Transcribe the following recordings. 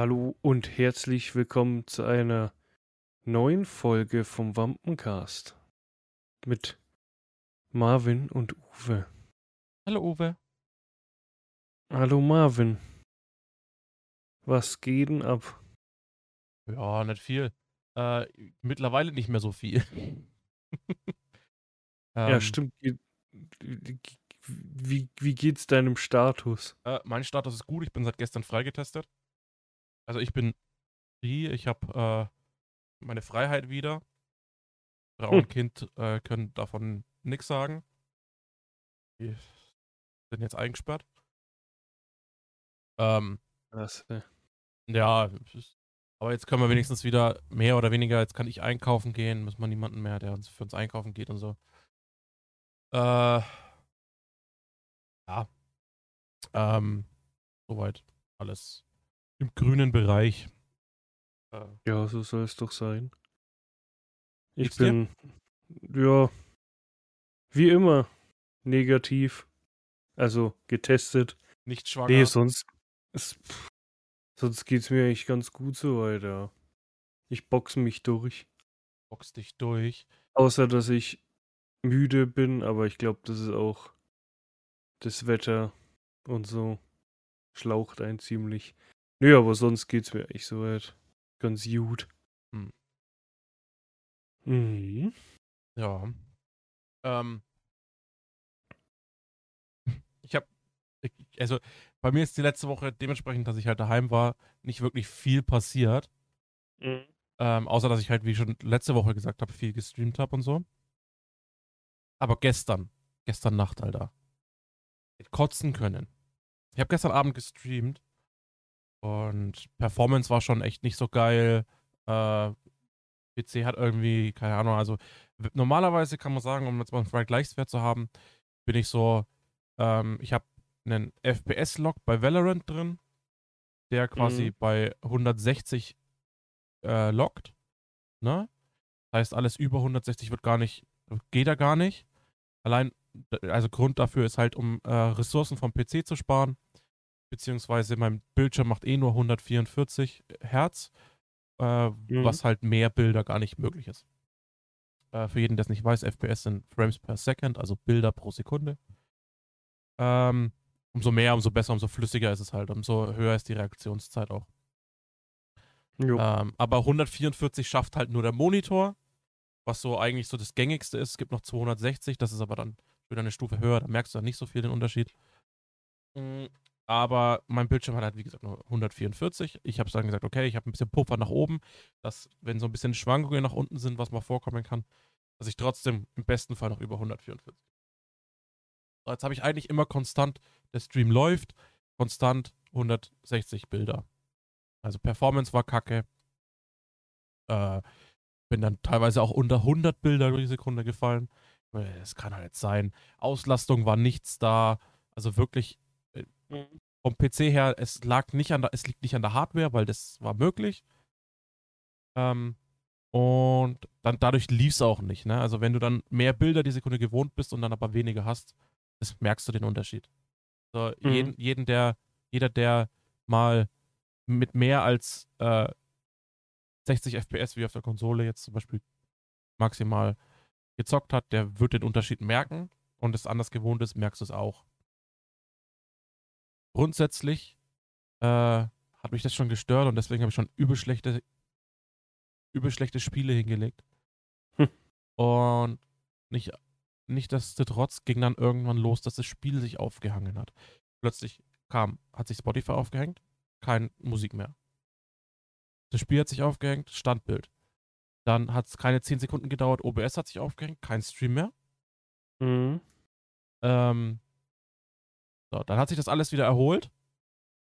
Hallo und herzlich willkommen zu einer neuen Folge vom Wampencast mit Marvin und Uwe. Hallo Uwe. Hallo Marvin. Was geht denn ab? Ja, nicht viel. Äh, mittlerweile nicht mehr so viel. Ja, ähm, stimmt. Wie, wie, geht's deinem Status? äh, mein Status ist gut. Ich bin seit gestern freigetestet. Also ich bin free. Ich habe äh, meine Freiheit wieder. Frau Hm. und Kind äh, können davon nichts sagen. Die sind jetzt eingesperrt. Ähm, Was, äh, ja, aber jetzt können wir wenigstens wieder mehr oder weniger, jetzt kann ich einkaufen gehen, müssen wir niemanden mehr, der uns für uns einkaufen geht und so. Äh, ja. Ähm, soweit alles im grünen Bereich. Äh, ja, so soll es doch sein. Ich Geht's dir? bin, ja, wie immer, negativ. Also getestet. nicht schwanger. Nee, sonst, es, sonst geht's mir eigentlich ganz gut so weiter. Ich boxe mich durch. box dich durch. Außer, dass ich müde bin, aber ich glaube, das ist auch das Wetter und so schlaucht ein ziemlich. Nö, aber sonst geht's mir echt soweit ganz gut. Hm. Mhm. Ja. Ähm. Ich habe, also bei mir ist die letzte Woche dementsprechend, dass ich halt daheim war, nicht wirklich viel passiert. Mhm. Ähm, außer dass ich halt, wie schon letzte Woche gesagt habe, viel gestreamt habe und so. Aber gestern, gestern Nacht, Alter. Hätte kotzen können. Ich habe gestern Abend gestreamt und Performance war schon echt nicht so geil. Äh, PC hat irgendwie, keine Ahnung, also normalerweise kann man sagen, um jetzt mal einen Vergleichswert zu haben, bin ich so, ähm, ich habe einen FPS-Log bei Valorant drin, der quasi Mhm. bei 160 äh, lockt. Ne? Heißt, alles über 160 wird gar nicht, geht da gar nicht. Allein, also Grund dafür ist halt, um äh, Ressourcen vom PC zu sparen. Beziehungsweise mein Bildschirm macht eh nur 144 Hertz, äh, Mhm. was halt mehr Bilder gar nicht möglich ist. Äh, für jeden, der es nicht weiß, FPS sind Frames per Second, also Bilder pro Sekunde. Ähm, umso mehr, umso besser, umso flüssiger ist es halt, umso höher ist die Reaktionszeit auch. Ähm, aber 144 schafft halt nur der Monitor, was so eigentlich so das gängigste ist. Es gibt noch 260, das ist aber dann wieder eine Stufe höher, da merkst du dann nicht so viel den Unterschied. Mm, Aber mein Bildschirm hat halt, wie gesagt, nur 144. Ich habe dann gesagt, okay, ich habe ein bisschen Puffer nach oben, dass, wenn so ein bisschen Schwankungen nach unten sind, was mal vorkommen kann, dass ich trotzdem im besten Fall noch über 144. So, jetzt habe ich eigentlich immer konstant, der Stream läuft, konstant 160 Bilder. Also Performance war kacke. Äh, bin dann teilweise auch unter 100 Bilder die Sekunde gefallen. Es kann halt sein. Auslastung war nichts da. Also wirklich äh, Mhm. vom PC her, es lag nicht an der, es liegt nicht an der Hardware, weil das war möglich. Ähm, und dann dadurch lief es auch nicht. Ne? Also wenn du dann mehr Bilder die Sekunde gewohnt bist und dann aber weniger hast, das merkst du den Unterschied. So, Mhm. jeden, jeden, der, jeder, der mal mit mehr als äh, 60 FPS wie auf der Konsole jetzt zum Beispiel maximal gezockt hat, der wird den Unterschied merken und es anders gewohnt ist, merkst du es auch. Grundsätzlich äh, hat mich das schon gestört und deswegen habe ich schon übel schlechte, übel schlechte Spiele hingelegt. Hm. Und nicht, nicht trotz ging dann irgendwann los, dass das Spiel sich aufgehangen hat. Plötzlich kam, hat sich Spotify aufgehängt, kein Musik mehr. Das Spiel hat sich aufgehängt, Standbild. Dann hat es keine 10 Sekunden gedauert, OBS hat sich aufgehängt, kein Stream mehr. Mhm. Ähm, so, dann hat sich das alles wieder erholt.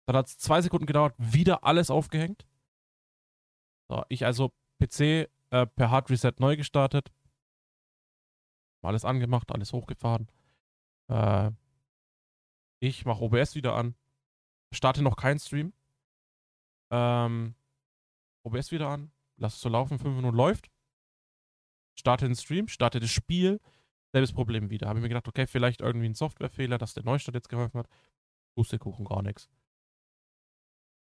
Dann hat es zwei Sekunden gedauert, wieder alles aufgehängt. So, ich also PC äh, per Hard Reset neu gestartet. Alles angemacht, alles hochgefahren. Äh, ich mache OBS wieder an. Starte noch keinen Stream. Ähm, OBS wieder an. Lass es so laufen, fünf Minuten läuft. Starte den Stream, starte das Spiel. Selbes Problem wieder. Habe ich mir gedacht, okay, vielleicht irgendwie ein Softwarefehler, dass der Neustart jetzt geholfen hat. Pustekuchen, gar nichts.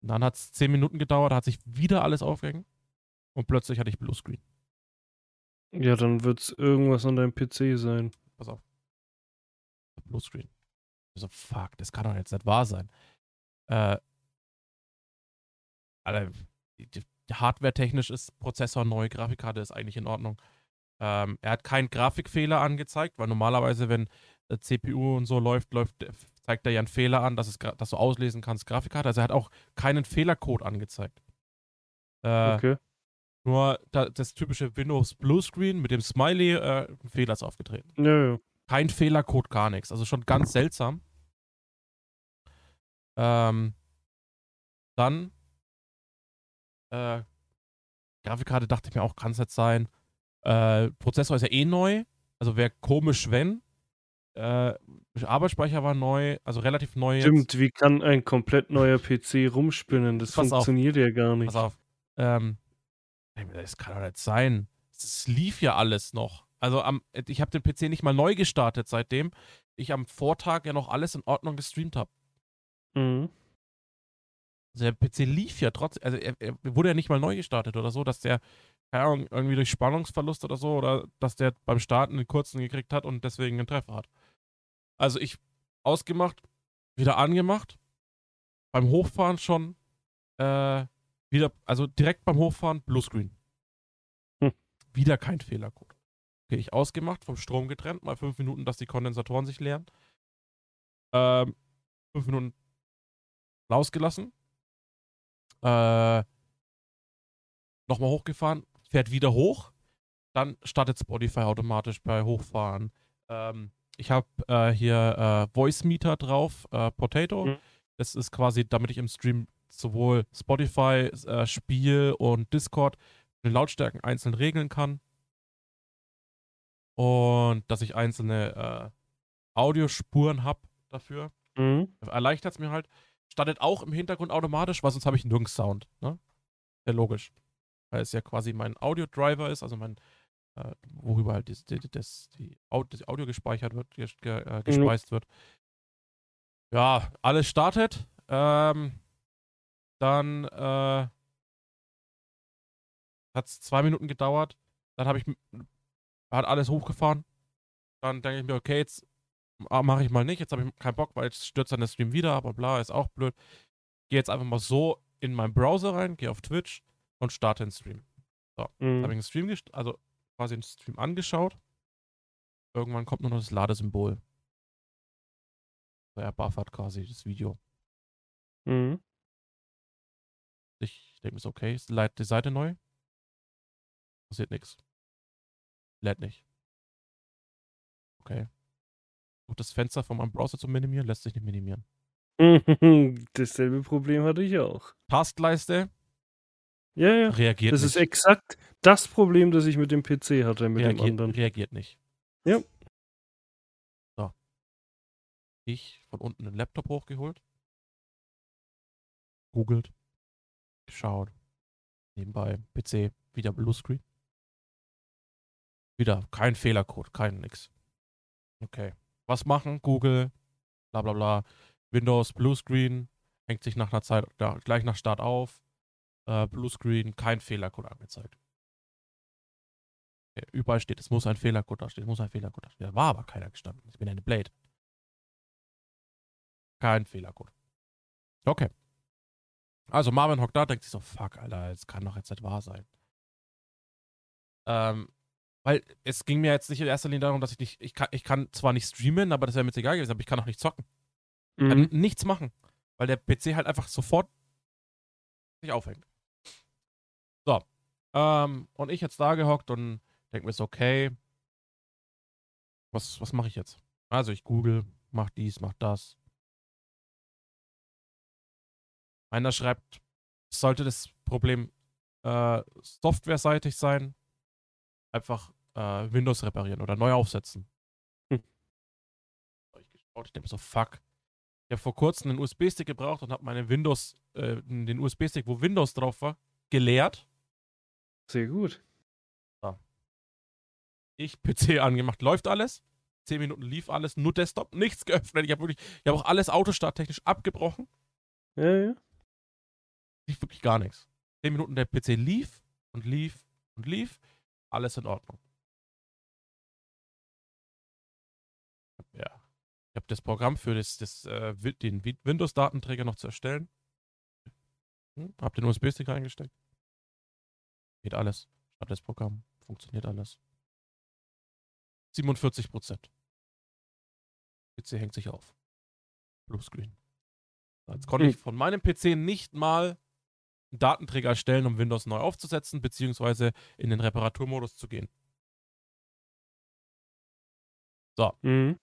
Dann hat es 10 Minuten gedauert, da hat sich wieder alles aufgehängt. Und plötzlich hatte ich Bluescreen. Ja, dann wird es irgendwas an deinem PC sein. Pass auf. Bluescreen. Ich so, fuck, das kann doch jetzt nicht wahr sein. Äh, Alter, hardware-technisch ist Prozessor neu, Grafikkarte ist eigentlich in Ordnung. Ähm, er hat keinen Grafikfehler angezeigt, weil normalerweise, wenn äh, CPU und so läuft, läuft, zeigt er ja einen Fehler an, dass, es, dass du auslesen kannst, Grafikkarte. Also er hat auch keinen Fehlercode angezeigt. Äh, Okay. Nur da, das typische Windows Bluescreen mit dem Smiley, äh, ein Fehler ist aufgetreten. Ja, ja. Kein Fehlercode, gar nichts. Also schon ganz seltsam. Ähm, dann äh, Grafikkarte dachte ich mir auch, kann es jetzt sein. Äh, Prozessor ist ja eh neu. Also wäre komisch, wenn. Äh, Arbeitsspeicher war neu, also relativ neu. jetzt. Stimmt, wie kann ein komplett neuer PC rumspinnen? Das Pass auf. funktioniert ja gar nicht. Pass auf. Ähm, das kann doch nicht sein. Es lief ja alles noch. Also am, ich habe den PC nicht mal neu gestartet, seitdem ich am Vortag ja noch alles in Ordnung gestreamt habe. Mhm. Also der PC lief ja trotzdem, also er, er wurde ja nicht mal neu gestartet oder so, dass der, keine Ahnung, irgendwie durch Spannungsverlust oder so, oder dass der beim Starten einen kurzen gekriegt hat und deswegen einen Treffer hat. Also ich ausgemacht, wieder angemacht, beim Hochfahren schon, äh, wieder, also direkt beim Hochfahren Bluescreen. Hm. Wieder kein Fehlercode. Okay, ich ausgemacht, vom Strom getrennt, mal fünf Minuten, dass die Kondensatoren sich leeren. Ähm, fünf Minuten rausgelassen. Äh, nochmal hochgefahren, fährt wieder hoch. Dann startet Spotify automatisch bei Hochfahren. Ähm, ich habe äh, hier äh, Voice Meter drauf, äh, Potato. Mhm. Das ist quasi, damit ich im Stream sowohl Spotify, äh, Spiel und Discord die Lautstärken einzeln regeln kann. Und dass ich einzelne äh, Audiospuren habe dafür. Mhm. Erleichtert es mir halt. Startet auch im Hintergrund automatisch, weil sonst habe ich nirgends Sound. Ne? Ja, logisch. Weil es ja quasi mein Audio-Driver ist, also mein, äh, worüber halt das, das, das, die Au- das Audio gespeichert wird, ges- ge, äh, gespeist wird. Ja, alles startet. Ähm, dann äh, hat es zwei Minuten gedauert. Dann habe ich hat alles hochgefahren. Dann denke ich mir, okay, jetzt mache ich mal nicht. Jetzt habe ich keinen Bock, weil jetzt stürzt dann der Stream wieder, aber bla, ist auch blöd. Gehe jetzt einfach mal so in meinen Browser rein, gehe auf Twitch und starte den Stream. Jetzt habe ich Mhm. einen Stream, also quasi einen Stream angeschaut. Irgendwann kommt nur noch das Ladesymbol. So, Er buffert quasi das Video. Mhm. Ich denke mir so, okay, ist die die Seite neu? Passiert nichts. Lädt nicht. Okay. Versucht das Fenster von meinem Browser zu minimieren, lässt sich nicht minimieren. Dasselbe Problem hatte ich auch. Taskleiste Ja, ja. reagiert Das nicht. ist exakt das Problem, das ich mit dem PC hatte, mit dem reagiert, anderen. reagiert nicht. Ja. So. Ich von unten den Laptop hochgeholt. Googelt. Geschaut. Nebenbei PC. Wieder Bluescreen. Wieder kein Fehlercode, kein nix. Okay. Was machen? Google. Bla bla bla. Windows Bluescreen. Hängt sich nach einer Zeit ja, gleich nach Start auf. Äh, Bluescreen, kein Fehlercode angezeigt. Okay, überall steht, es muss ein Fehlercode da stehen, es muss ein Fehlercode da stehen. Da war aber keiner gestanden. Ich bin eine Blade. Kein Fehlercode. Okay. Also Marvin hockt da, denkt sich so, fuck, Alter, das kann doch jetzt nicht wahr sein. Ähm, weil es ging mir jetzt nicht in erster Linie darum, dass ich nicht, ich kann, ich kann zwar nicht streamen, aber das wäre mir jetzt egal gewesen, aber ich kann auch nicht zocken. Ich kann Mhm. nichts machen. Weil der PC halt einfach sofort sich aufhängt. Ähm, und ich jetzt da gehockt und denke mir so, okay, was, was mache ich jetzt? Also ich google, mach dies, mach das. Einer schreibt, sollte das Problem äh, softwareseitig sein, einfach äh, Windows reparieren oder neu aufsetzen. Hm. Ich geschaut, ich denke so, fuck. Ich habe vor kurzem einen USB-Stick gebraucht und habe meine Windows, äh, den USB-Stick, wo Windows drauf war, geleert. Sehr gut. Ich PC angemacht, läuft alles. Zehn Minuten lief alles, nur Desktop, nichts geöffnet. Ich habe wirklich, ich habe auch alles autostarttechnisch abgebrochen. Ja, ja. lief wirklich gar nichts. Zehn Minuten der PC lief und lief und lief. Alles in Ordnung. Ja. Ich habe das Programm für das, das, äh, den Windows-Datenträger noch zu erstellen. Hm, hab den USB-Stick reingesteckt. Geht alles. Start das Programm. Funktioniert alles. 47 Prozent. PC hängt sich auf. Bluescreen. Jetzt konnte ich hm. von meinem PC nicht mal einen Datenträger erstellen, um Windows neu aufzusetzen, beziehungsweise in den Reparaturmodus zu gehen. So. Mhm.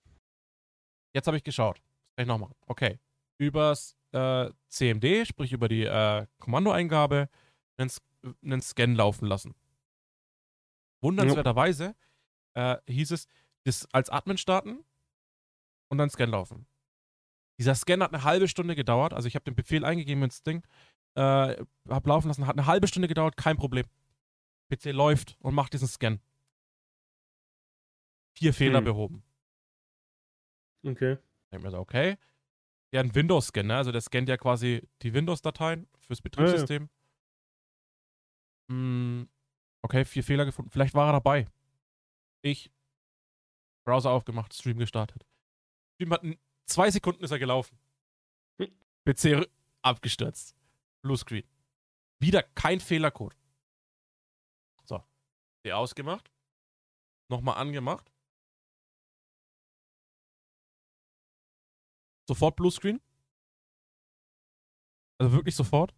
Jetzt habe ich geschaut. Das kann ich noch machen. Okay. Übers äh, CMD, sprich über die äh, Kommandoeingabe, einen, einen, Scan laufen lassen. Wundernswerterweise äh, hieß es, das als Admin starten und dann Scan laufen. Dieser Scan hat eine halbe Stunde gedauert. Also ich habe den Befehl eingegeben ins Ding, äh, habe laufen lassen, hat eine halbe Stunde gedauert, kein Problem. PC läuft und macht diesen Scan. Vier Fehler hm. behoben. Okay. Ich denke mir so, okay. Ja, ein Windows-Scan, ne? Also der scannt ja quasi die Windows-Dateien fürs Betriebssystem. Ja, ja. Hm, okay, vier Fehler gefunden. Vielleicht war er dabei. Ich. Browser aufgemacht, Stream gestartet. Stream hat zwei Sekunden ist er gelaufen. PC abgestürzt. Bluescreen. Wieder kein Fehlercode. So. Die ausgemacht. Nochmal angemacht. Sofort Bluescreen. Also wirklich sofort.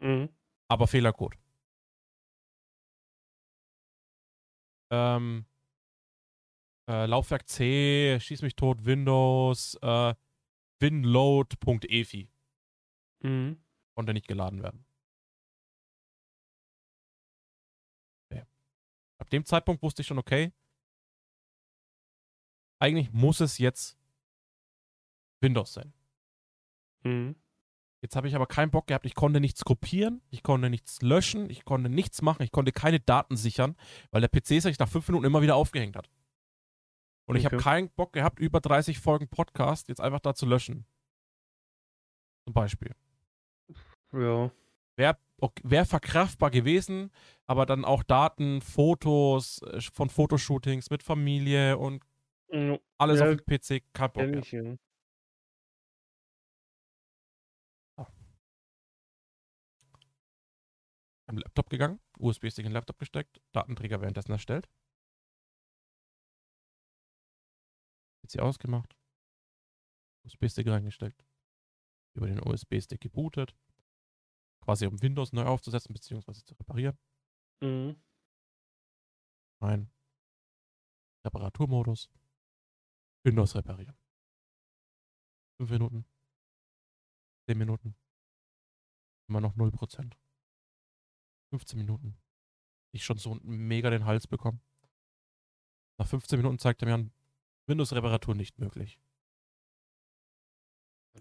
Mhm. Aber Fehlercode. Ähm, äh, Laufwerk C, schieß mich tot, Windows, äh, winload.efi. Mhm. Konnte nicht geladen werden. Okay. Ab dem Zeitpunkt wusste ich schon, okay, eigentlich muss es jetzt Windows sein. Mhm. Jetzt habe ich aber keinen Bock gehabt. Ich konnte nichts kopieren, ich konnte nichts löschen, ich konnte nichts machen, ich konnte keine Daten sichern, weil der PC sich nach fünf Minuten immer wieder aufgehängt hat. Und okay. ich habe keinen Bock gehabt, über 30 Folgen Podcast jetzt einfach da zu löschen. Zum Beispiel. Ja. Wäre wär verkraftbar gewesen, aber dann auch Daten, Fotos äh, von Fotoshootings mit Familie und alles ja, auf dem PC, kein Bock. Ja. Am Laptop gegangen, USB-Stick in den Laptop gesteckt, Datenträger währenddessen erstellt. PC ausgemacht, USB-Stick reingesteckt, über den USB-Stick gebootet, quasi um Windows neu aufzusetzen bzw. zu reparieren. Mhm. Ein Reparaturmodus. Windows reparieren. Fünf Minuten. Zehn Minuten. Immer noch 0%. 15 Minuten. Ich schon so mega den Hals bekommen. Nach 15 Minuten zeigt er mir an, Windows-Reparatur nicht möglich.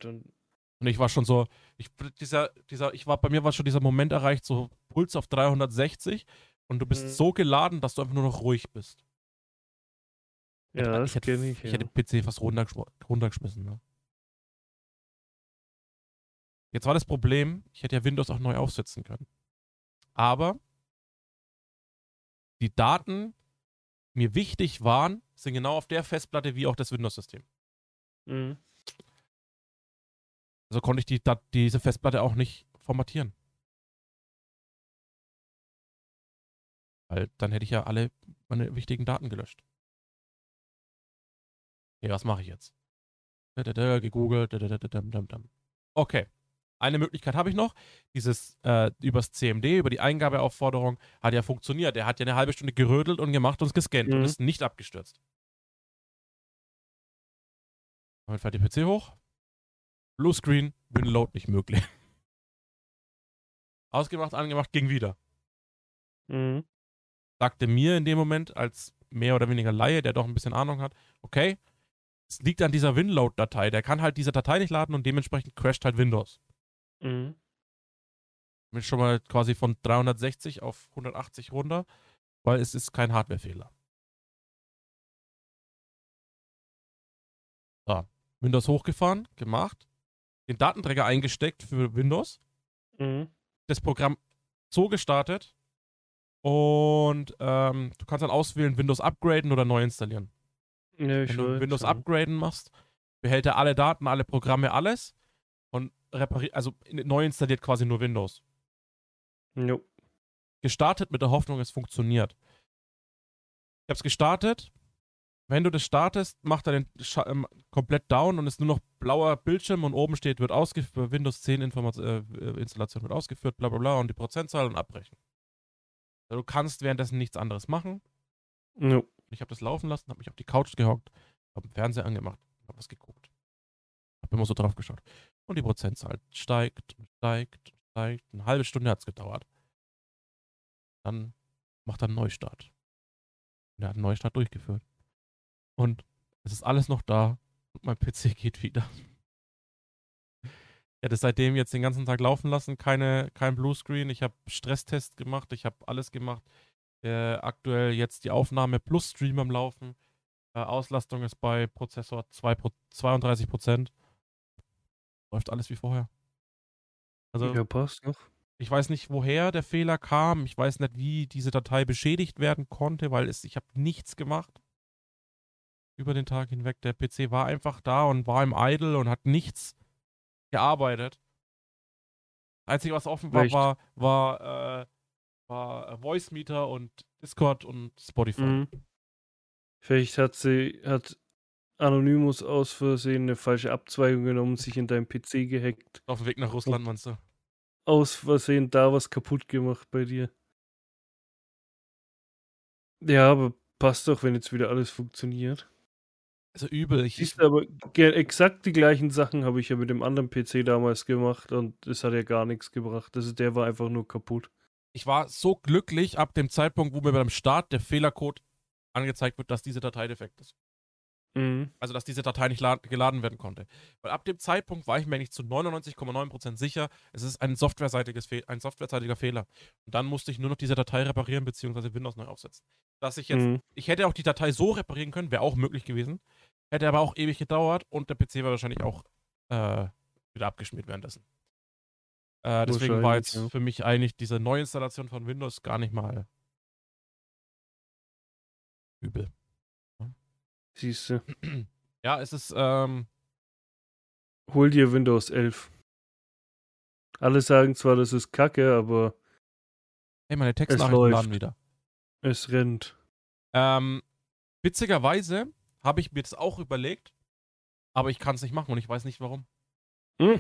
Und ich war schon so, ich, dieser, dieser, ich war, bei mir war schon dieser Moment erreicht, so Puls auf 360 und du bist mhm. so geladen, dass du einfach nur noch ruhig bist. Ja, ich, hätte, ich, ich ja. hätte PC fast runtergeschmissen, ne? Jetzt war das Problem, ich hätte ja Windows auch neu aufsetzen können. Aber die Daten, mir wichtig waren, sind genau auf der Festplatte wie auch das Windows-System. Mhm. Also konnte ich die, diese Festplatte auch nicht formatieren. Weil dann hätte ich ja alle meine wichtigen Daten gelöscht. Okay, was mache ich jetzt? Gegoogelt. Okay. Eine Möglichkeit habe ich noch. Dieses äh, übers CMD, über die Eingabeaufforderung, hat ja funktioniert. Er hat ja eine halbe Stunde gerödelt und gemacht und gescannt mhm. und ist nicht abgestürzt. Damit fährt die PC hoch. Bluescreen, Winload nicht möglich. Ausgemacht, angemacht, ging wieder. Mhm. Sagte mir in dem Moment als mehr oder weniger Laie, der doch ein bisschen Ahnung hat, okay, es liegt an dieser Winload-Datei. Der kann halt diese Datei nicht laden und dementsprechend crasht halt Windows. Mhm. Bin schon mal quasi von 360 auf 180 runter, weil es ist kein Hardware-Fehler. So, Windows hochgefahren, gemacht, den Datenträger eingesteckt für Windows. Mhm. das Programm so gestartet und ähm, du kannst dann auswählen, Windows upgraden oder neu installieren. Ja, Wenn du Windows upgraden machst, behält er alle Daten, alle Programme, alles repariert, also neu installiert quasi nur Windows. Jo. Gestartet mit der Hoffnung, es funktioniert. Ich hab's gestartet. Wenn du das startest, macht er den Scha ähm, komplett down und ist nur noch blauer Bildschirm und oben steht, wird ausgeführt, Windows 10 Informat äh, äh, Installation wird ausgeführt, bla bla bla und die Prozentzahl und abbrechen. Also du kannst währenddessen nichts anderes machen. Jo. Ich habe das laufen lassen, habe mich auf die Couch gehockt, habe den Fernseher angemacht, habe was geguckt. Habe immer so drauf geschaut. Und die Prozentzahl steigt und steigt und steigt. Eine halbe Stunde hat es gedauert. Dann macht er einen Neustart. Und er hat einen Neustart durchgeführt. Und es ist alles noch da und mein PC geht wieder. Ich hätte seitdem jetzt den ganzen Tag laufen lassen, keine, kein Bluescreen. Ich habe Stresstest gemacht, ich habe alles gemacht. Äh, aktuell jetzt die Aufnahme plus Stream am Laufen. Äh, Auslastung ist bei Prozessor 2 Pro 32%. Läuft alles wie vorher. Also, Ja, passt noch. ich weiß nicht, woher der Fehler kam. Ich weiß nicht, wie diese Datei beschädigt werden konnte, weil es, ich habe nichts gemacht. Über den Tag hinweg. Der PC war einfach da und war im Idle und hat nichts gearbeitet. Einzige, was offen war, war, war, äh, war Voice Meter und Discord und Spotify. Mhm. Vielleicht hat sie, hat Anonymous aus Versehen eine falsche Abzweigung genommen, sich in deinem PC gehackt, Auf dem Weg nach Russland, meinst du? aus Versehen da was kaputt gemacht bei dir. Ja, aber passt doch, wenn jetzt wieder alles funktioniert. Also übel. Ich, Siehst du, aber exakt die gleichen Sachen habe ich ja mit dem anderen PC damals gemacht und es hat ja gar nichts gebracht. Also der war einfach nur kaputt. ich war so glücklich ab dem Zeitpunkt, wo mir beim Start der Fehlercode angezeigt wird, dass diese Datei defekt ist. Mhm. Also, dass diese Datei nicht la- geladen werden konnte. Weil ab dem Zeitpunkt war ich mir eigentlich zu 99,9% sicher, es ist ein, softwareseitiges Fe ein softwareseitiger Fehler. Und dann musste ich nur noch diese Datei reparieren, beziehungsweise Windows neu aufsetzen. Dass ich jetzt, Mhm. ich hätte auch die Datei so reparieren können, wäre auch möglich gewesen. Hätte aber auch ewig gedauert und der PC wäre wahrscheinlich auch äh, wieder abgeschmiert währenddessen. Äh, deswegen war jetzt ja. für mich eigentlich diese Neuinstallation von Windows gar nicht mal übel. Siehst du. Ja, es ist, ähm, Hol dir Windows 11. Alle sagen zwar, das ist kacke, aber hey, meine Textnachrichten läuft. laden wieder. es rennt. Ähm, witzigerweise habe ich mir das auch überlegt, aber ich kann es nicht machen und ich weiß nicht warum. Hm.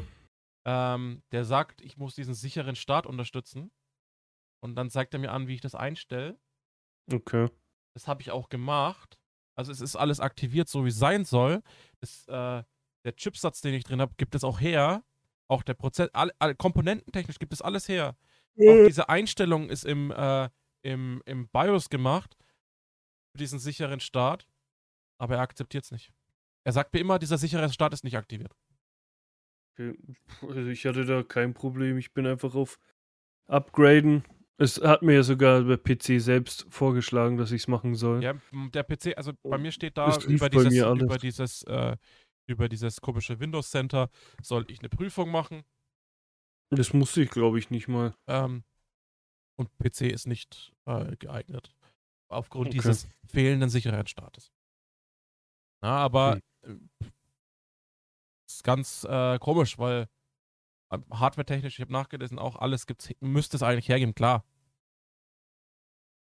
Ähm, der sagt, ich muss diesen sicheren Start unterstützen. Und dann zeigt er mir an, wie ich das einstelle. Okay. Das habe ich auch gemacht. Also es ist alles aktiviert, so wie es sein soll. Das, äh, der Chipsatz, den ich drin habe, gibt es auch her. Auch der Prozess, alle, alle, komponententechnisch gibt es alles her. Auch diese Einstellung ist im, äh, im, im BIOS gemacht. Für diesen sicheren Start. Aber er akzeptiert es nicht. Er sagt mir immer, dieser sichere Start ist nicht aktiviert. Okay. Also ich hatte da kein Problem. Ich bin einfach auf Upgraden. Es hat mir ja sogar der PC selbst vorgeschlagen, dass ich es machen soll. Ja, der PC, also bei mir steht da über dieses, über dieses, äh, über dieses komische Windows Center soll ich eine Prüfung machen. Das musste ich, glaube ich, nicht mal. Ähm, und PC ist nicht äh, geeignet. Aufgrund Okay. dieses fehlenden Sicherheitsstartes. Na, aber äh, ist ganz äh, komisch, weil äh, hardwaretechnisch, ich habe nachgelesen, auch alles gibt's, müsste es eigentlich hergeben, klar.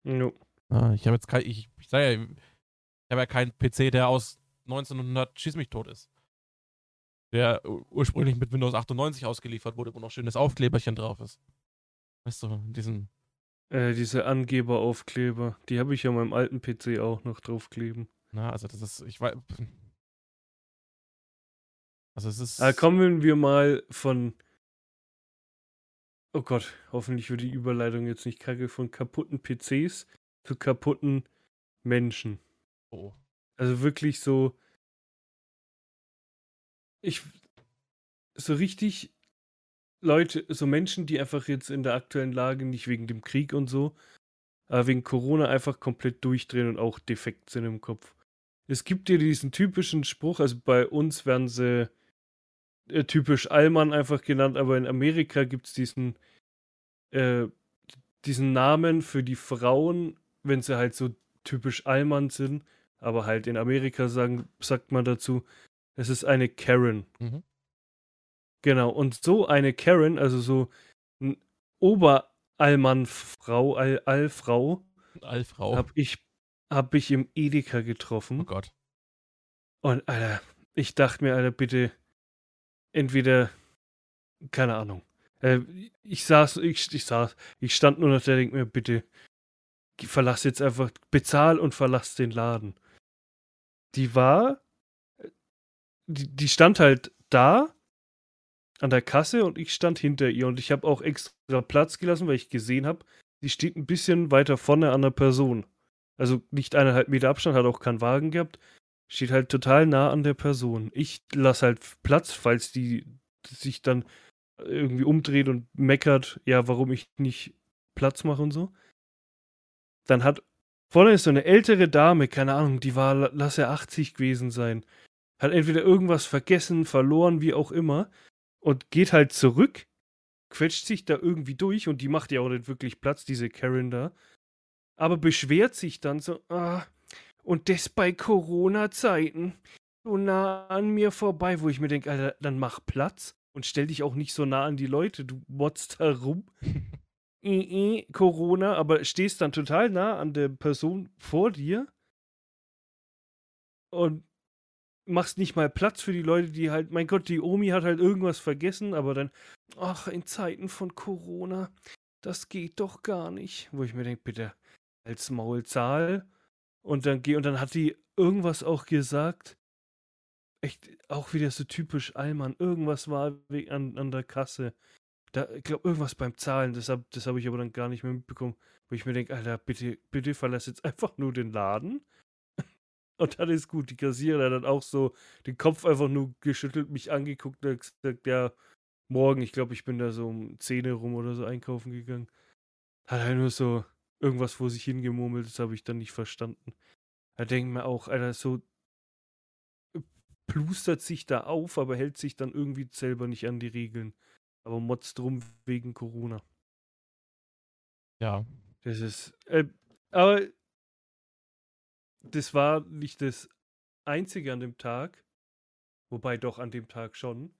Jo. Ja, ich habe jetzt kein, ich, ich sage ja, ich habe ja keinen PC, der aus 1900 schieß mich tot ist. Der ur- ursprünglich mit Windows 98 ausgeliefert wurde, wo noch schönes Aufkleberchen drauf ist. Weißt du, diesen, Äh, diese Angeberaufkleber, die habe ich ja meinem alten PC auch noch draufkleben. na, also das ist, ich weiß. Also es ist. Aber kommen wir mal von. Oh Gott, hoffentlich wird die Überleitung jetzt nicht kacke, von kaputten PCs zu kaputten Menschen. Oh. Also wirklich so. Ich. So richtig Leute, so Menschen, die einfach jetzt in der aktuellen Lage, nicht wegen dem Krieg und so, aber wegen Corona einfach komplett durchdrehen und auch defekt sind im Kopf. Es gibt ja diesen typischen Spruch, also bei uns werden sie äh, typisch Allmann einfach genannt, aber in Amerika gibt es diesen äh, diesen Namen für die Frauen, wenn sie halt so typisch Allmann sind, aber halt in Amerika sagen, sagt man dazu, es ist eine Karen. Mhm. Genau, und so eine Karen, also so ein Oberallmann-Frau, All Allfrau, Allfrau. habe ich, hab ich im Edeka oh getroffen. Gott. Und Alter, ich dachte mir, Alter, bitte, entweder, keine Ahnung. Äh, ich saß, ich, ich saß, ich stand nur noch da, denk mir, bitte, verlass jetzt einfach, bezahl und verlass den Laden. Die war, die, die stand halt da an der Kasse und ich stand hinter ihr und ich habe auch extra Platz gelassen, weil ich gesehen habe, sie steht ein bisschen weiter vorne an der Person. Also nicht eineinhalb Meter Abstand, hat auch keinen Wagen gehabt. Steht halt total nah an der Person. Ich lasse halt Platz, falls die sich dann irgendwie umdreht und meckert, ja, warum ich nicht Platz mache und so. Dann hat vorne ist so eine ältere Dame, keine Ahnung, die war, lass er 80 gewesen sein. Hat entweder irgendwas vergessen, verloren, wie auch immer. Und geht halt zurück, quetscht sich da irgendwie durch und die macht ja auch nicht wirklich Platz, diese Karen da. Aber beschwert sich dann so, ah, und das bei Corona-Zeiten. So nah an mir vorbei, wo ich mir denke, Alter, dann mach Platz und stell dich auch nicht so nah an die Leute. Du motzt herum. äh, Corona, aber stehst dann total nah an der Person vor dir und machst nicht mal Platz für die Leute, die halt, mein Gott, die Omi hat halt irgendwas vergessen, aber dann, ach, in Zeiten von Corona, das geht doch gar nicht. Wo ich mir denke, bitte, als Maulzahl. Und dann und dann hat die irgendwas auch gesagt. Echt, auch wieder so typisch Allmann. Irgendwas war an, an der Kasse. Da, ich glaube, irgendwas beim Zahlen, das habe das hab ich aber dann gar nicht mehr mitbekommen, wo ich mir denke, Alter, bitte, bitte verlass jetzt einfach nur den Laden. Und dann ist gut. Die Kassiererin hat dann auch so den Kopf einfach nur geschüttelt, mich angeguckt und gesagt, ja, morgen, ich glaube, ich bin da so um 10 rum oder so einkaufen gegangen. Hat halt nur so irgendwas vor sich hingemurmelt, das habe ich dann nicht verstanden. Da denkt man auch, Alter, so plustert sich da auf, aber hält sich dann irgendwie selber nicht an die Regeln. Aber motzt drum wegen Corona. Ja. Das ist. Äh, aber das war nicht das Einzige an dem Tag. Wobei doch an dem Tag schon.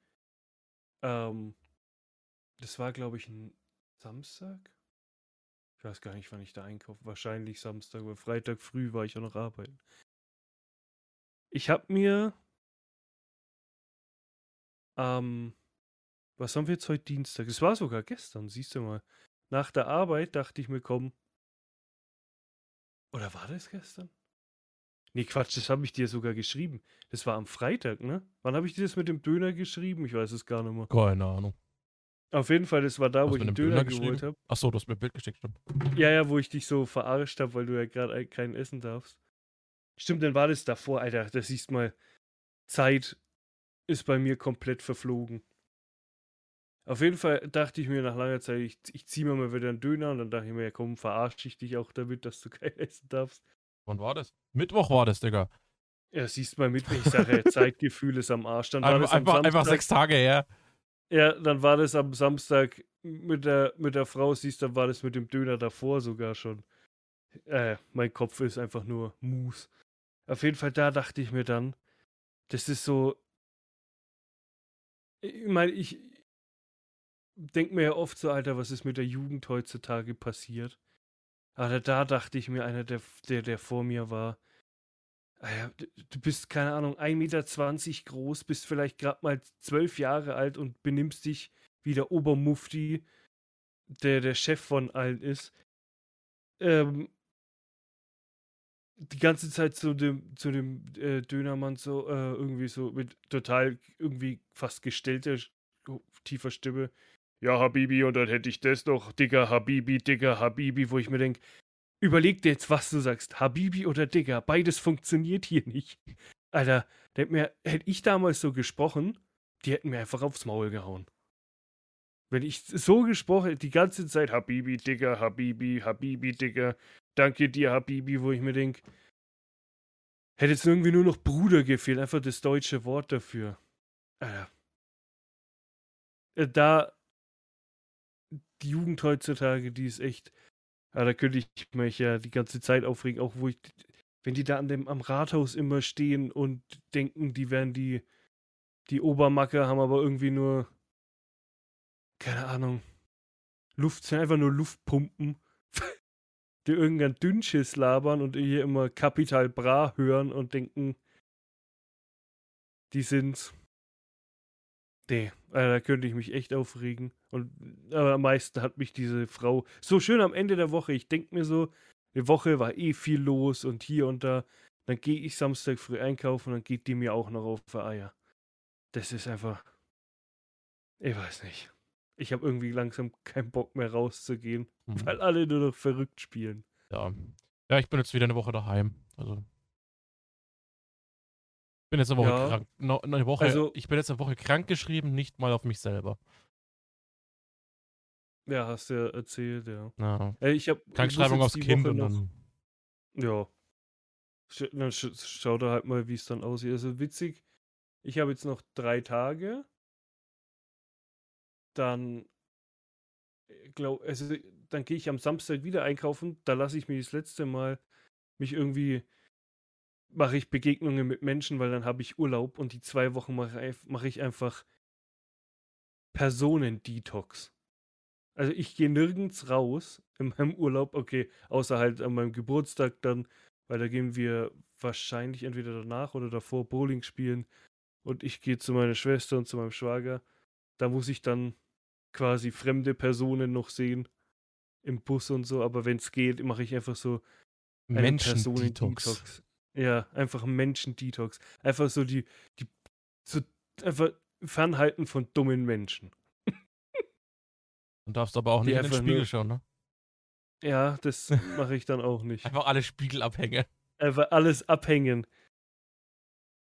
Ähm, das war, glaube ich, ein Samstag. Ich weiß gar nicht, wann ich da einkaufe. Wahrscheinlich Samstag, weil Freitag früh war ich auch noch arbeiten. Ich habe mir. Ähm, was haben wir jetzt heute Dienstag? Es war sogar gestern, siehst du mal. Nach der Arbeit dachte ich mir, komm. Oder war das gestern? Nee, Quatsch, das habe ich dir sogar geschrieben. Das war am Freitag, ne? Wann habe ich dir das mit dem Döner geschrieben? Ich weiß es gar nicht mehr. Keine Ahnung. Auf jeden Fall, das war da, Hast wo ich den Döner, Döner geholt habe. Achso, du hast mir ein Bild geschickt, stimmt. Ja, ja, wo ich dich so verarscht habe, weil du ja gerade keinen essen darfst. Stimmt, dann war das davor, Alter. Das siehst mal. Zeit ist bei mir komplett verflogen. Auf jeden Fall dachte ich mir nach langer Zeit, ich, ich ziehe mir mal wieder einen Döner und dann dachte ich mir, ja komm, verarsche ich dich auch damit, dass du kein essen darfst. Wann war das? Mittwoch war das, Digga. Ja, siehst mal mit, ich sage, Zeitgefühl ist am Arsch. Dann war Einfach, das am einfach, einfach Samstag- sechs Tage her. Ja, dann war das am Samstag mit der, mit der Frau, siehst dann war das mit dem Döner davor sogar schon. Äh, mein Kopf ist einfach nur Mus. Auf jeden Fall, da dachte ich mir dann, das ist so. Ich meine, ich denke mir ja oft so, Alter, was ist mit der Jugend heutzutage passiert? Aber da dachte ich mir, einer, der, der, der vor mir war, du- bist, keine Ahnung, 1,20 Meter groß, bist vielleicht gerade mal zwölf Jahre alt und benimmst dich wie der Obermufti, der der Chef von allen ist. Ähm, die ganze Zeit zu dem, zu dem äh, Dönermann so, äh, irgendwie so mit total irgendwie fast gestellter, sch- tiefer Stimme. Ja, Habibi, und dann hätte ich das noch, Digga, Habibi, Digga, Habibi, wo ich mir denke, überleg dir jetzt, was du sagst, Habibi oder Digga, beides funktioniert hier nicht. Alter, denk mir, hätte ich damals so gesprochen, die hätten mir einfach aufs Maul gehauen. Wenn ich so gesprochen hätte, die ganze Zeit, Habibi, Digga, Habibi, Habibi, Digga, danke dir, Habibi, wo ich mir denke, hätte jetzt irgendwie nur noch Bruder gefehlt, einfach das deutsche Wort dafür. Alter. Äh, Da, die Jugend heutzutage, die ist echt. Ja, da könnte ich mich ja die ganze Zeit aufregen, auch wo ich, wenn die da an dem, am Rathaus immer stehen und denken, die wären die, die Obermacke, haben aber irgendwie nur, keine Ahnung, Luft, sind einfach nur Luftpumpen, die irgendein Dünnschiss labern und hier immer Kapital Bra hören und denken, die sind's. Nee, äh, da könnte ich mich echt aufregen. Und aber am meisten hat mich diese Frau so schön am Ende der Woche. Ich denke mir so, die Woche war eh viel los und hier und da. Dann gehe ich Samstag früh einkaufen und dann geht die mir auch noch auf für Eier. Das ist einfach. Ich weiß nicht. Ich habe irgendwie langsam keinen Bock mehr rauszugehen, Mhm. weil alle nur noch verrückt spielen. Ja. Ja, ich bin jetzt wieder eine Woche daheim. Also. Bin jetzt eine Woche Ja. krank. No, eine Woche, Also- ich bin jetzt eine Woche krank geschrieben, nicht mal auf mich selber. Ja, hast du ja erzählt, ja. Ja. Äh, ich habe Krankschreibung aufs Kind und noch, dann. Ja. Sch- Dann sch schau da halt mal, wie es dann aussieht. Also witzig, ich habe jetzt noch drei Tage. Dann glaub, also dann gehe ich am Samstag wieder einkaufen. Da lasse ich mir das letzte Mal mich irgendwie mache ich Begegnungen mit Menschen, weil dann habe ich Urlaub und die zwei Wochen mache ich, mache ich einfach Personen-Detox. Also ich gehe nirgends raus in meinem Urlaub, okay, außer halt an meinem Geburtstag dann, weil da gehen wir wahrscheinlich entweder danach oder davor Bowling spielen und ich gehe zu meiner Schwester und zu meinem Schwager. Da muss ich dann quasi fremde Personen noch sehen im Bus und so, aber wenn es geht, mache ich einfach so Menschen-Detox. Ja, einfach Menschen-Detox. Einfach so die, die, so einfach fernhalten von dummen Menschen. Und darfst aber auch Die nicht in den einfach Spiegel schauen, ne? Ja, das mache ich dann auch nicht. Einfach alle Spiegel abhängen. Einfach alles abhängen,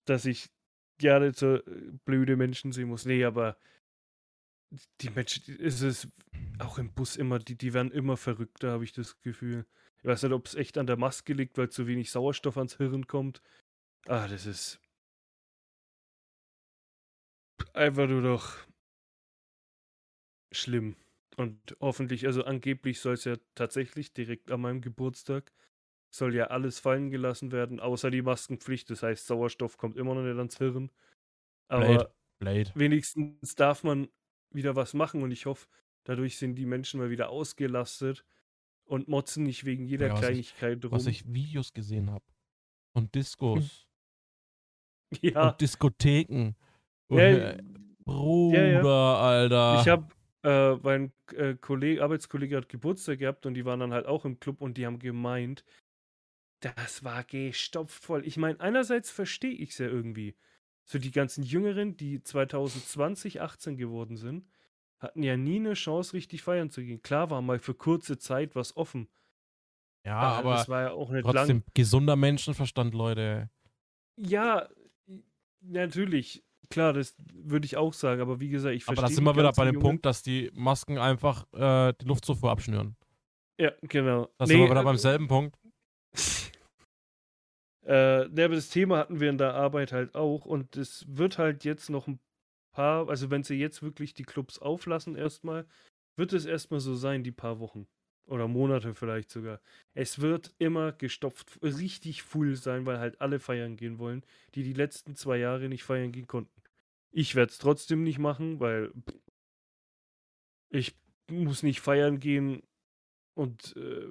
dass ich gerne so äh, blöde Menschen sehen muss. Nee, aber die Menschen, die- ist es auch im Bus immer, die, die werden immer verrückter, habe ich das Gefühl. Ich weiß nicht, ob es echt an der Maske liegt, weil zu wenig Sauerstoff ans Hirn kommt. Ah, das ist einfach nur doch schlimm. Und hoffentlich, also angeblich soll es ja tatsächlich direkt an meinem Geburtstag, soll ja alles fallen gelassen werden, außer die Maskenpflicht. Das heißt, Sauerstoff kommt immer noch nicht ans Hirn. Aber Blade. Blade. wenigstens darf man wieder was machen und ich hoffe, dadurch sind die Menschen mal wieder ausgelastet und motzen nicht wegen jeder Ja, was ich- Kleinigkeit rum. Was ich Videos gesehen habe. Und Diskos. ja, Und Diskotheken. Und, Ja, äh, Bruder, Alter. ich habe äh, mein äh, Kollege, Arbeitskollege hat Geburtstag gehabt und die waren dann halt auch im Club und die haben gemeint, das war gestopft voll. Ich meine, einerseits verstehe ich es ja irgendwie. So die ganzen Jüngeren, die 2020, 18 geworden sind, hatten ja nie eine Chance, richtig feiern zu gehen. Klar war mal für kurze Zeit was offen. ja, aber aber das war ja auch nicht trotzdem lang. gesunder Menschenverstand, Leute. Ja, natürlich. Klar, das würde ich auch sagen, aber wie gesagt, ich Aber verstehe da sind wir wieder bei dem Jungen- Punkt, dass die Masken einfach äh, die Luftzufuhr abschnüren. Ja, genau. Da sind wir wieder äh, beim selben Punkt. Äh, ne, aber das Thema hatten wir in der Arbeit halt auch und es wird halt jetzt noch ein paar, also wenn sie jetzt wirklich die Clubs auflassen erstmal, wird es erstmal so sein, die paar Wochen oder Monate vielleicht sogar. Es wird immer gestopft, richtig full sein, weil halt alle feiern gehen wollen, die die letzten zwei Jahre nicht feiern gehen konnten. Ich werde es trotzdem nicht machen, weil ich muss nicht feiern gehen und äh,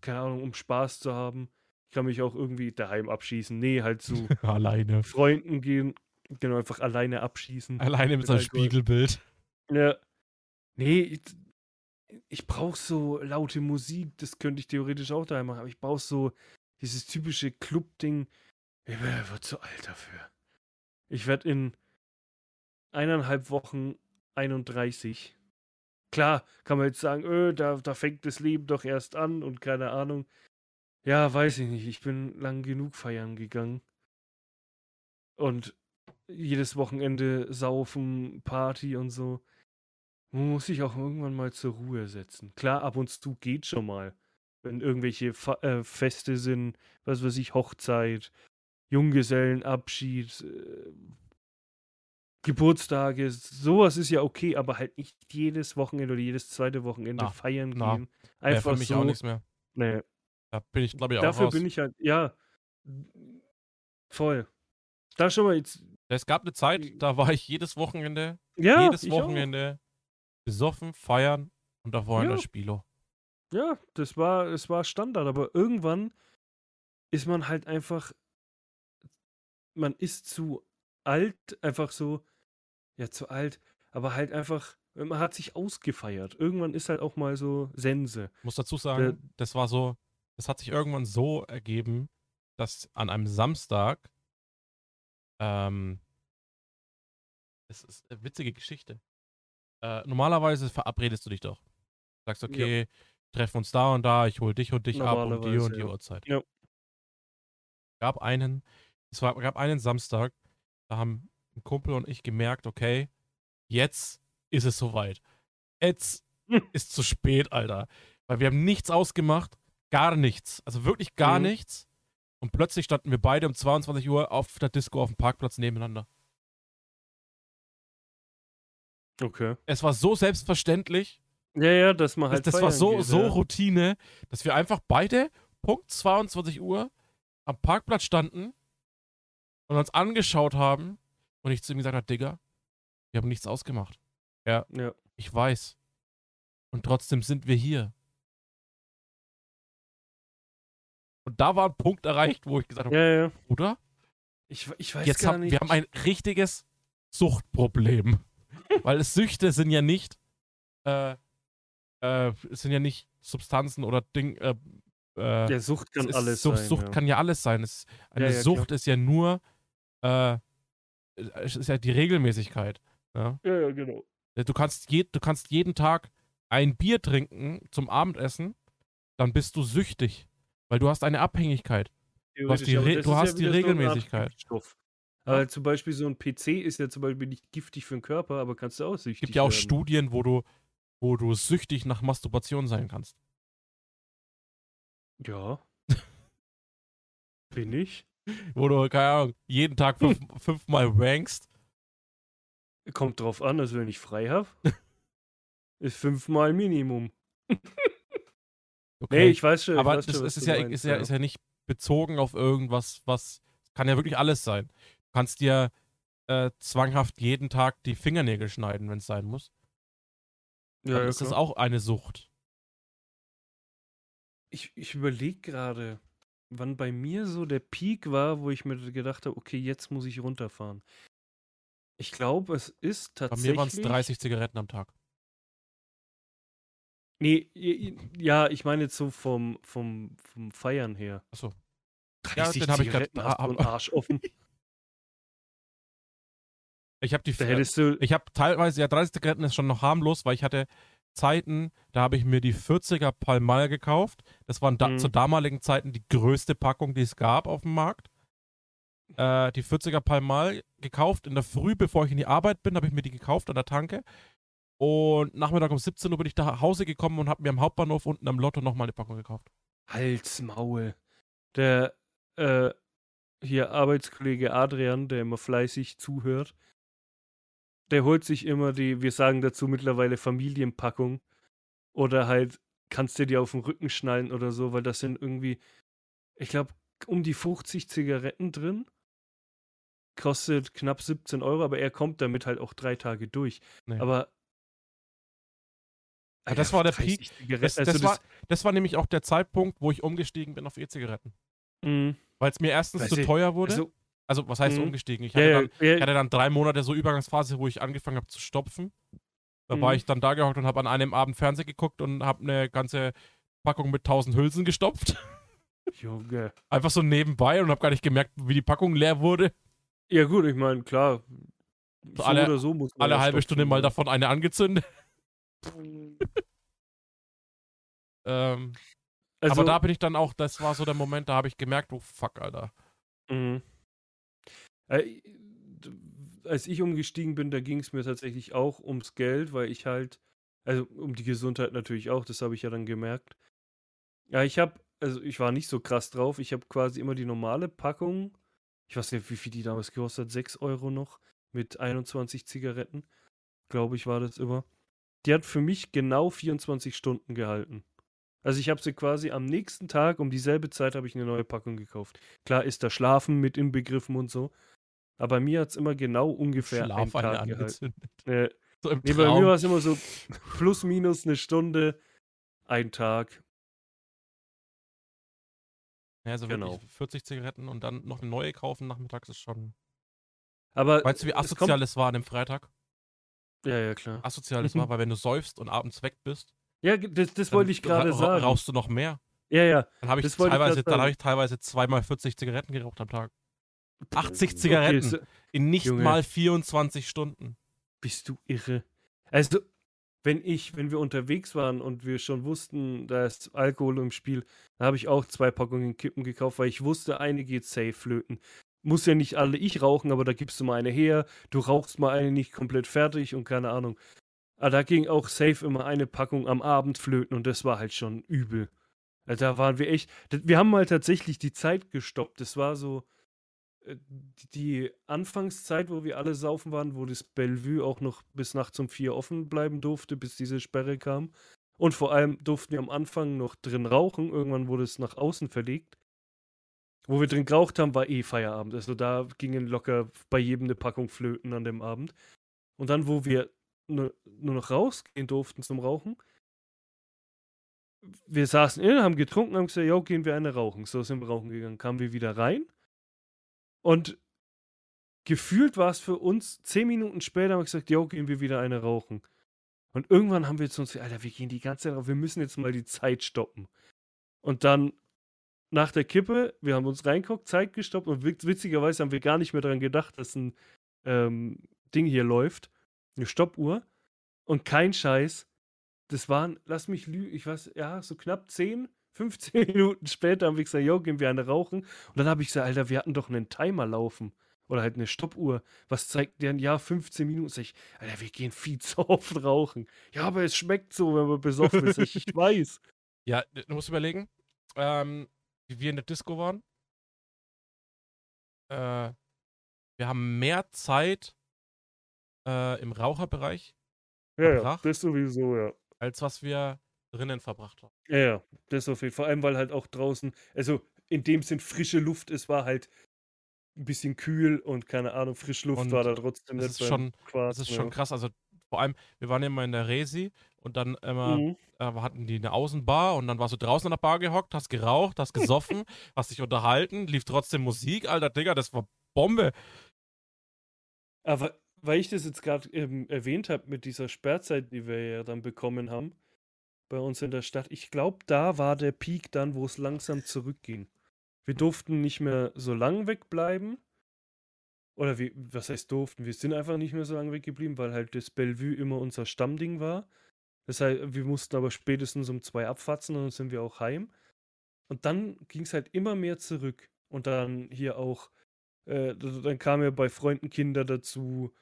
keine Ahnung, um Spaß zu haben. Ich kann mich auch irgendwie daheim abschießen. Nee, halt zu Alleine. Freunden gehen. Genau, einfach alleine abschießen. Alleine mit Mit seinem. Spiegelbild. Ja. Nee, ich, ich brauche so laute Musik. Das könnte ich theoretisch auch daheim machen. Aber ich brauche so dieses typische Club-Ding. Ich werde zu alt dafür. Ich werde in eineinhalb Wochen 31. Klar, kann man jetzt sagen, öh, da, da fängt das Leben doch erst an und keine Ahnung. Ja, weiß ich nicht. Ich bin lang genug feiern gegangen. Und jedes Wochenende saufen, Party und so. Muss sich auch irgendwann mal zur Ruhe setzen. Klar, ab und zu geht schon mal. Wenn irgendwelche Fa äh, Feste sind, was weiß ich, Hochzeit, Junggesellenabschied, äh, Geburtstage, sowas ist ja okay, aber halt nicht jedes Wochenende oder jedes zweite Wochenende Na, feiern na, gehen. Einfach für mich so. auch nichts mehr. Nee, Da bin ich, glaube ich, auch dafür raus. bin ich halt, ja, voll. Da schon mal jetzt, Es gab eine Zeit, da war ich jedes Wochenende, ja, jedes ich auch. Wochenende besoffen, feiern und davor in Ja. der Spielo. Ja, das war, es war Standard, aber irgendwann ist man halt einfach, man ist zu alt, einfach so, ja, zu alt, aber halt einfach, man hat sich ausgefeiert. Irgendwann ist halt auch mal so Sense. Muss dazu sagen, das war so, das hat sich irgendwann so ergeben, dass an einem Samstag, ähm, es ist eine witzige Geschichte. Äh, normalerweise verabredest du dich doch. Sagst, okay, treffen uns da und da, ich hol dich und dich ab um die und die ja. Uhrzeit. Ja. Gab einen, es war, gab einen Samstag, da haben ein Kumpel und ich gemerkt, okay, jetzt ist es soweit. Jetzt Hm. ist zu spät, Alter. Weil wir haben nichts ausgemacht, gar nichts. Also wirklich gar Mhm. nichts. Und plötzlich standen wir beide um 22 Uhr auf der Disco auf dem Parkplatz nebeneinander. Okay. Es war so selbstverständlich, Ja, ja, dass man das, halt das war feiern so, geht, so ja. Routine, dass wir einfach beide Punkt 22 Uhr am Parkplatz standen und uns angeschaut haben und ich zu ihm gesagt habe, Digga, wir haben nichts ausgemacht. Ja. Ich weiß. Und trotzdem sind wir hier. Und da war ein Punkt erreicht, wo ich gesagt habe, Ja, ja. Bruder, Ich, ich weiß jetzt gar haben nicht. wir haben ein richtiges Suchtproblem. Weil Süchte sind ja nicht, äh, äh, sind ja nicht Substanzen oder Ding, äh, äh, ja, Sucht kann alles Sucht, sein. Sucht ja. kann ja alles sein. Es, eine Ja, ja, Sucht ist ja nur, äh, es ist ja die Regelmäßigkeit. Ja? ja, ja, genau. Du kannst, je, du kannst jeden Tag ein Bier trinken zum Abendessen, dann bist du süchtig, weil du hast eine Abhängigkeit. hast die Re- du hast die so eine Art Regelmäßigkeit. Giftstoff. Aber zum Beispiel so ein PC ist ja zum Beispiel nicht giftig für den Körper, aber kannst du auch Es süchtig gibt ja auch werden. Studien, wo du, wo du süchtig nach Masturbation sein kannst. Ja. Bin ich? Wo du, keine Ahnung, jeden Tag fünf, fünfmal wankst. Kommt drauf an, also wenn ich frei habe. ist fünfmal Minimum. Okay. Nee, ich weiß schon. Aber weiß das schon, ist, ja, meinst, ist, ja, ist ja nicht bezogen auf irgendwas, was. Kann ja wirklich alles sein. Du kannst dir äh, zwanghaft jeden Tag die Fingernägel schneiden, wenn es sein muss. Dann ja, ja, ist das klar. auch eine Sucht. Ich, ich überlege gerade, wann bei mir so der Peak war, wo ich mir gedacht habe, okay, jetzt muss ich runterfahren. Ich glaube, es ist Bei tatsächlich. mir waren es 30 Zigaretten am Tag. Nee, ja, ich meine jetzt so vom, vom, vom Feiern her. Achso. Ja, 30 den hab ich grad- Zigaretten, hast du einen hab- Arsch offen. Ich habe die. Da hättest du. Ich habe teilweise, ja, 30 Zigaretten ist schon noch harmlos, weil ich hatte Zeiten, da habe ich mir die 40er Palmal gekauft. Das waren da, Mhm. zu damaligen Zeiten die größte Packung, die es gab auf dem Markt. Äh, die 40er Palmal gekauft in der Früh, bevor ich in die Arbeit bin, habe ich mir die gekauft an der Tanke. Und Nachmittag um 17 Uhr bin ich nach Hause gekommen und habe mir am Hauptbahnhof unten am Lotto nochmal eine Packung gekauft. Hals, Maul. Der äh, hier Arbeitskollege Adrian, der immer fleißig zuhört, der holt sich immer die, wir sagen dazu mittlerweile Familienpackung. Oder halt, kannst du dir auf den Rücken schnallen oder so, weil das sind irgendwie, ich glaube, um die 50 Zigaretten drin. Kostet knapp 17 Euro, aber er kommt damit halt auch drei Tage durch. Nee. Aber. Ja, das war der 30 Peak. Zigaretten, Das, also das, war, das war nämlich auch der Zeitpunkt, wo ich umgestiegen bin auf E-Zigaretten. mh, Weil es mir erstens Weiß zu ich. teuer wurde. also, Also, was heißt Mhm. umgestiegen? Ich hatte, ja, dann, ja, ich hatte dann drei Monate so Übergangsphase, wo ich angefangen habe zu stopfen. Da war Mhm. ich dann da gehockt und habe an einem Abend Fernsehen geguckt und habe eine ganze Packung mit 1000 Hülsen gestopft. Junge. Einfach so nebenbei und habe gar nicht gemerkt, wie die Packung leer wurde. Ja, gut, ich meine, klar. So alle- oder so muss man Alle halbe Stunde mal davon eine angezündet. Ähm, Also, aber da bin ich dann auch, das war so der Moment, da habe ich gemerkt, oh fuck, Alter. Mhm. Äh, als ich umgestiegen bin, da ging es mir tatsächlich auch ums Geld, weil ich halt, also um die Gesundheit natürlich auch, das habe ich ja dann gemerkt. Ja, ich habe, also ich war nicht so krass drauf, ich habe quasi immer die normale Packung, ich weiß nicht, wie viel die damals gekostet hat, 6 Euro noch, mit 21 Zigaretten, glaube ich, war das immer. Die hat für mich genau 24 Stunden gehalten. Also ich habe sie quasi am nächsten Tag um dieselbe Zeit habe ich eine neue Packung gekauft. Klar ist da Schlafen mit inbegriffen und so, aber bei mir hat es immer genau ungefähr Schlaf einen eine Tag gehalten. angezündet. Äh, So nee, bei mir war es immer so plus minus eine Stunde, ein Tag. Ja, also Genau. wirklich 40 Zigaretten und dann noch eine neue kaufen nachmittags ist schon. Aber Weißt du, wie es asozial kommt, es war an dem Freitag? ja, ja, klar. Asozial es war, weil wenn du säufst und abends weg bist, Ja, das, das wollte ich gerade ra- sagen. rauchst du noch mehr. Ja, ja. Dann habe ich teilweise, dann ich teilweise zweimal 40 Zigaretten geraucht am Tag. 80 Okay, Zigaretten so, in nicht Junge. mal 24 Stunden. bist du irre. Also, wenn ich, wenn wir unterwegs waren und wir schon wussten, da ist Alkohol im Spiel, dann habe ich auch zwei Packungen Kippen gekauft, weil ich wusste, eine geht safe flöten. Muss ja nicht alle ich rauchen, aber da gibst du mal eine her, du rauchst mal eine nicht komplett fertig und keine Ahnung. Aber da ging auch safe immer eine Packung am Abend flöten und das war halt schon übel. Also da waren wir echt, wir haben mal tatsächlich die Zeit gestoppt. Das war so die- die Anfangszeit, wo wir alle saufen waren, wo das Bellevue auch noch bis nachts um vier offen bleiben durfte, bis diese Sperre kam. Und vor allem durften wir am Anfang noch drin rauchen. Irgendwann wurde es nach außen verlegt. Wo wir drin geraucht haben, war eh Feierabend. Also da gingen locker bei jedem eine Packung Flöten an dem Abend. Und dann, wo wir nur, nur noch rausgehen durften zum Rauchen, wir saßen innen, haben getrunken, haben gesagt, ja, gehen wir eine rauchen. So sind wir rauchen gegangen. Kamen wir wieder rein. Und gefühlt war es für uns, zehn Minuten später haben wir gesagt, ja, gehen wir wieder eine rauchen. Und irgendwann haben wir zu uns, Alter, wir gehen die ganze Zeit raus, wir müssen jetzt mal die Zeit stoppen. Und dann nach der Kippe, wir haben uns reinguckt, Zeit gestoppt und witz- witzigerweise haben wir gar nicht mehr daran gedacht, dass ein ähm, Ding hier läuft, eine Stoppuhr und kein Scheiß. Das waren, lass mich lügen, ich weiß, ja, so knapp 10, 15 Minuten später haben wir gesagt, jo, gehen wir eine rauchen. Und dann habe ich gesagt, Alter, wir hatten doch einen Timer laufen. Oder halt eine Stoppuhr. Was zeigt der? Ja, 15 Minuten. Sag ich, Alter, wir gehen viel zu oft rauchen. Ja, aber es schmeckt so, wenn man besoffen ist. Ich, ich weiß. Ja, du musst überlegen, ähm, wie wir in der Disco waren. Äh, wir haben mehr Zeit äh, im Raucherbereich, Ja, ja, das sowieso, ja. als was wir drinnen verbracht haben. Ja, ja, das auf jeden Fall. Vor allem, weil halt auch draußen, also in dem Sinn frische Luft, es war halt ein bisschen kühl und keine Ahnung, Frischluft Und war da trotzdem das ist schon- Quark, Das ist schon krass. Also vor allem, wir waren immer in der Resi und dann immer Mhm. äh, hatten die eine Außenbar und dann warst du draußen an der Bar gehockt, hast geraucht, hast gesoffen, hast dich unterhalten, lief trotzdem Musik, alter Digga, das war Bombe. Aber weil ich das jetzt gerade ähm, erwähnt habe mit dieser Sperrzeit, die wir ja dann bekommen haben bei uns in der Stadt, ich glaube, da war der Peak dann, wo es langsam zurückging. Wir durften nicht mehr so lang wegbleiben. Oder wie, was heißt durften? Wir sind einfach nicht mehr so lange weggeblieben, weil halt das Bellevue immer unser Stammding war. Das heißt, wir mussten aber spätestens um zwei abfatzen und dann sind wir auch heim. Und dann ging es halt immer mehr zurück. Und dann hier auch, äh, dann kamen ja bei Freunden Kinder dazu,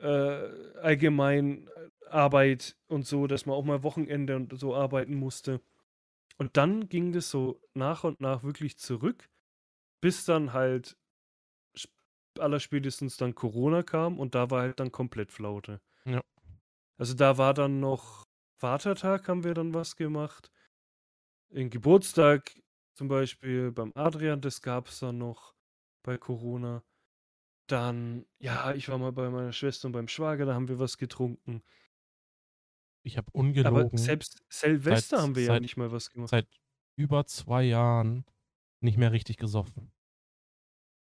äh, allgemein Arbeit und so, dass man auch mal Wochenende und so arbeiten musste. Und dann ging das so nach und nach wirklich zurück, bis dann halt sp- allerspätestens dann Corona kam und da war halt dann komplett Flaute. Ja. Also da war dann noch Vatertag haben wir dann was gemacht. In Geburtstag zum Beispiel beim Adrian, das gab es dann noch bei Corona. Dann, ja, ich war mal bei meiner Schwester und beim Schwager, da haben wir was getrunken. Ich habe Aber ungelogen selbst Silvester Seit- haben wir ja seit- nicht mal was gemacht. seit über zwei Jahren nicht mehr richtig gesoffen.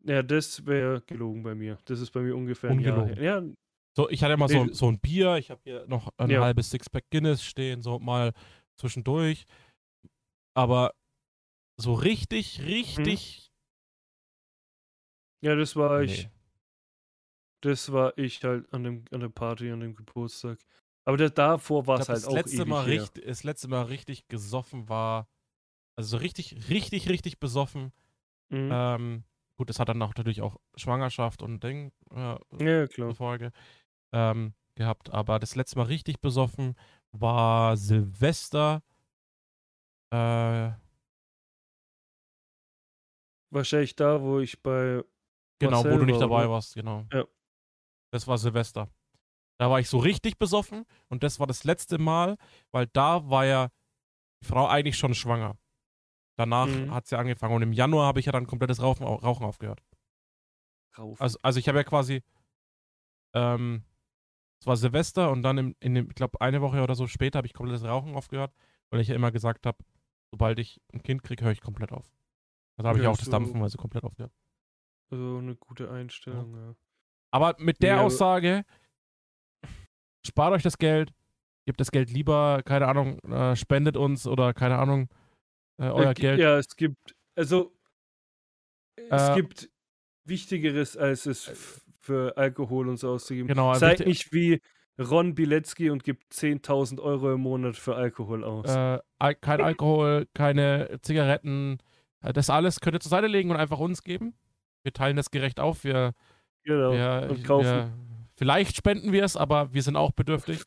Ja, das wäre gelogen bei mir. Das ist bei mir ungefähr ein Jahr Ungelogen. her. Ja, So, ich hatte Nee, so, so ein Bier, ich habe hier noch ein Ja. halbes Sixpack Guinness stehen, so mal zwischendurch. Aber so richtig, richtig. ja, das war ich. Das war ich halt an dem an der Party, an dem Geburtstag. Aber das, davor war es halt das, auch letzte Mal her. richtig, das letzte Mal richtig gesoffen war, also so richtig, richtig, richtig besoffen. Mhm. Ähm, gut, das hat dann auch natürlich auch Schwangerschaft und Ding äh, ja, ja, klar. Folge ähm, gehabt. Aber das letzte Mal richtig besoffen war Silvester. Äh, Wahrscheinlich da, wo ich bei genau, wo Marcel du nicht war, dabei oder? warst, genau. Das war Silvester. Da war ich so richtig besoffen und das war das letzte Mal, weil da war ja die Frau eigentlich schon schwanger. Danach Mhm. hat sie angefangen und im Januar habe ich ja dann komplettes Rauchen, Rauchen aufgehört. Rauf. Also, also ich habe ja quasi, ähm, es war Silvester und dann im, in dem, ich glaube, eine Woche oder so später habe ich komplettes Rauchen aufgehört, weil ich ja immer gesagt habe, sobald ich ein Kind kriege, höre ich komplett auf. Also habe ich Ja, auch das so- Dampfen, weil sie komplett aufgehört. Also eine gute Einstellung, ja. Aber mit der Ja, Aussage, spart euch das Geld, gebt das Geld lieber, keine Ahnung, äh, spendet uns oder keine Ahnung, äh, euer Äh, gi- Geld. Ja, es gibt, also es Äh, gibt Wichtigeres, als es f- für Alkohol und so auszugeben. Genau, Seid wichtig- nicht wie Ron Bilecki und gibt 10.000 Euro im Monat für Alkohol aus. äh, Al kein Alkohol, keine Zigaretten, äh, das alles könnt ihr zur Seite legen und einfach uns geben. Wir teilen das gerecht auf. Wir, genau. wir, und kaufen. wir vielleicht spenden wir es, aber wir sind auch bedürftig.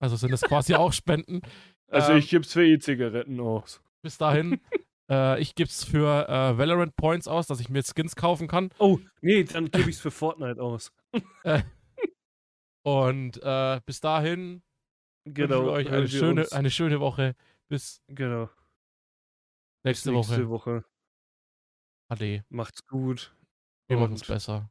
Also sind es quasi auch Spenden. also ähm, ich gebe es für E-Zigaretten aus. Bis dahin. äh, ich gebe es für äh, Valorant Points aus, dass ich mir Skins kaufen kann. Oh, nee, dann gebe ich es für Fortnite aus. Und äh, bis dahin Genau. wünschen wir euch eine schöne, uns- eine schöne Woche. Bis Genau. nächste, Nächste Woche. Woche. Ade. Macht's gut. Wir machen es besser.